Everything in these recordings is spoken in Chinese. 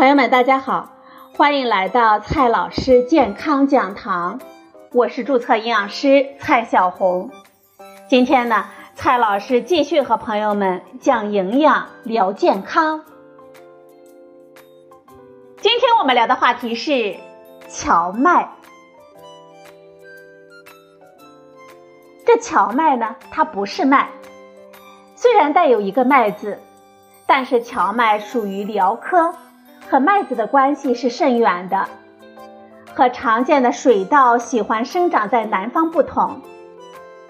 朋友们，大家好，欢迎来到蔡老师健康讲堂，我是注册营养师蔡小红。今天呢，蔡老师继续和朋友们讲营养、聊健康。今天我们聊的话题是荞麦。这荞麦呢，它不是麦，虽然带有一个麦字，但是荞麦属于蓼科。和麦子的关系是甚远的，和常见的水稻喜欢生长在南方不同，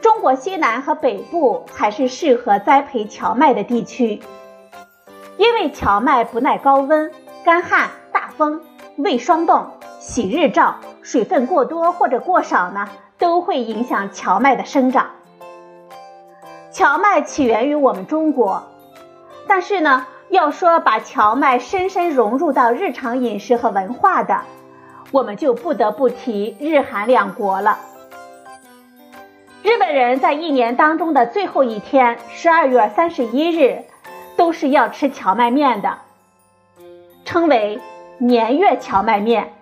中国西南和北部才是适合栽培荞麦的地区。因为荞麦不耐高温、干旱、大风、未霜冻、喜日照、水分过多或者过少呢，都会影响荞麦的生长。荞麦起源于我们中国，但是呢。要说把荞麦深深融入到日常饮食和文化的，我们就不得不提日韩两国了。日本人在一年当中的最后一天，十二月三十一日，都是要吃荞麦面的，称为年月荞麦面。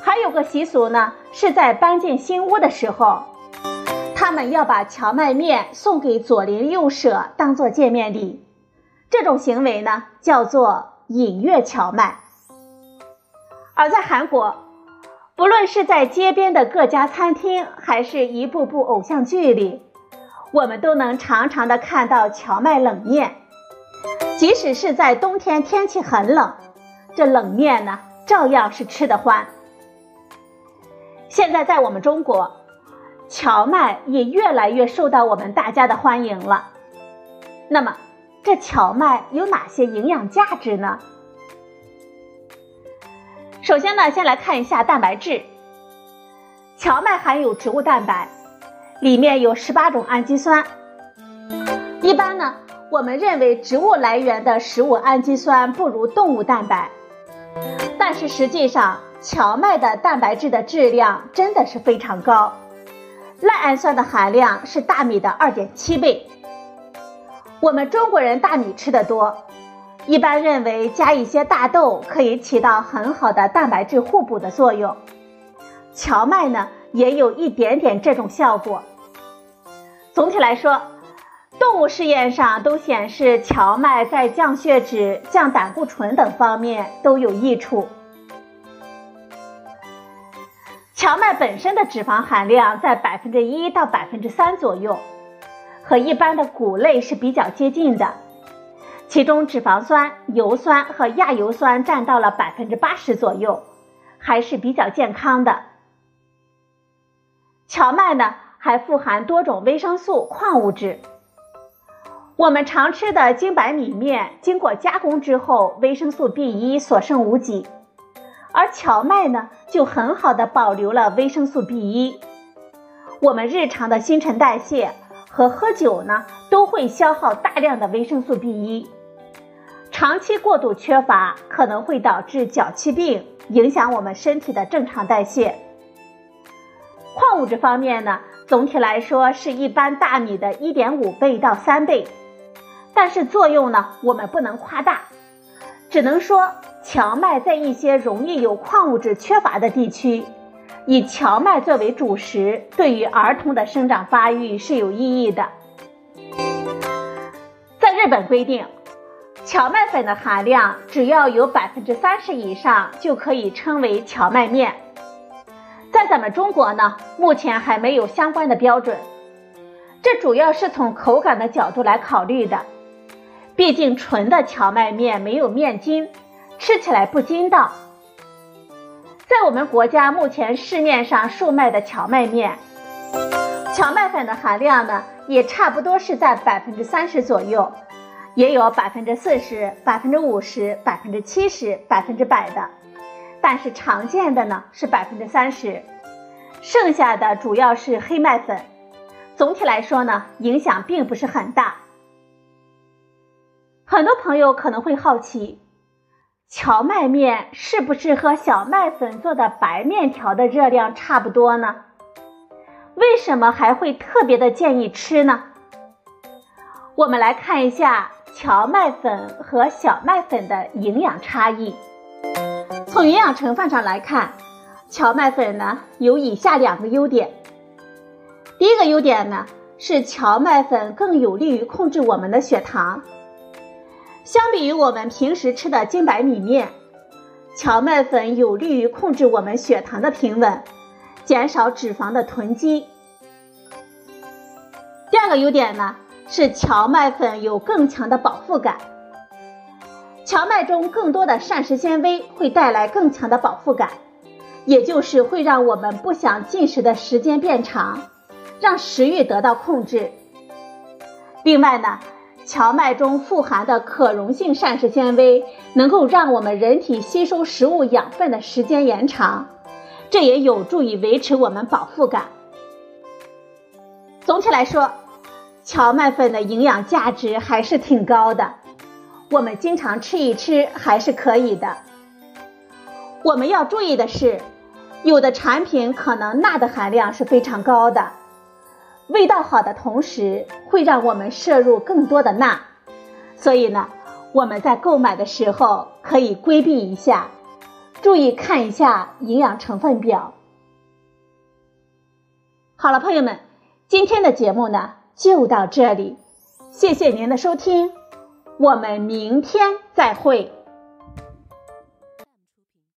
还有个习俗呢，是在搬进新屋的时候，他们要把荞麦面送给左邻右舍，当做见面礼。这种行为呢，叫做引月荞麦。而在韩国，不论是在街边的各家餐厅，还是一部部偶像剧里，我们都能常常的看到荞麦冷面。即使是在冬天天气很冷，这冷面呢，照样是吃得欢。现在在我们中国，荞麦也越来越受到我们大家的欢迎了。那么，这荞麦有哪些营养价值呢？首先呢，先来看一下蛋白质。荞麦含有植物蛋白，里面有十八种氨基酸。一般呢，我们认为植物来源的食物氨基酸不如动物蛋白，但是实际上，荞麦的蛋白质的质量真的是非常高，赖氨酸的含量是大米的二点七倍。我们中国人大米吃的多，一般认为加一些大豆可以起到很好的蛋白质互补的作用。荞麦呢也有一点点这种效果。总体来说，动物试验上都显示荞麦在降血脂、降胆固醇等方面都有益处。荞麦本身的脂肪含量在百分之一到百分之三左右。和一般的谷类是比较接近的，其中脂肪酸、油酸和亚油酸占到了百分之八十左右，还是比较健康的。荞麦呢还富含多种维生素、矿物质。我们常吃的精白米面经过加工之后，维生素 B 一所剩无几，而荞麦呢就很好的保留了维生素 B 一。我们日常的新陈代谢。和喝酒呢，都会消耗大量的维生素 B 一，长期过度缺乏可能会导致脚气病，影响我们身体的正常代谢。矿物质方面呢，总体来说是一般大米的一点五倍到三倍，但是作用呢，我们不能夸大，只能说荞麦在一些容易有矿物质缺乏的地区。以荞麦作为主食，对于儿童的生长发育是有意义的。在日本规定，荞麦粉的含量只要有百分之三十以上，就可以称为荞麦面。在咱们中国呢，目前还没有相关的标准，这主要是从口感的角度来考虑的。毕竟纯的荞麦面没有面筋，吃起来不筋道。在我们国家目前市面上售卖的荞麦面，荞麦粉的含量呢，也差不多是在百分之三十左右，也有百分之四十、百分之五十、百分之七十、百分之百的，但是常见的呢是百分之三十，剩下的主要是黑麦粉。总体来说呢，影响并不是很大。很多朋友可能会好奇。荞麦面是不是和小麦粉做的白面条的热量差不多呢？为什么还会特别的建议吃呢？我们来看一下荞麦粉和小麦粉的营养差异。从营养成分上来看，荞麦粉呢有以下两个优点。第一个优点呢是荞麦粉更有利于控制我们的血糖。相比于我们平时吃的精白米面，荞麦粉有利于控制我们血糖的平稳，减少脂肪的囤积。第二个优点呢是荞麦粉有更强的饱腹感。荞麦中更多的膳食纤维会带来更强的饱腹感，也就是会让我们不想进食的时间变长，让食欲得到控制。另外呢，荞麦中富含的可溶性膳食纤维能够让我们人体吸收食物养分的时间延长，这也有助于维持我们饱腹感。总体来说，荞麦粉的营养价值还是挺高的。我们经常吃一吃还是可以的。我们要注意的是，有的产品可能钠的含量是非常高的，味道好的同时会让我们摄入更多的钠，所以呢，我们在购买的时候可以规避一下，注意看一下营养成分表。好了，朋友们，今天的节目呢就到这里，谢谢您的收听。我们明天再会。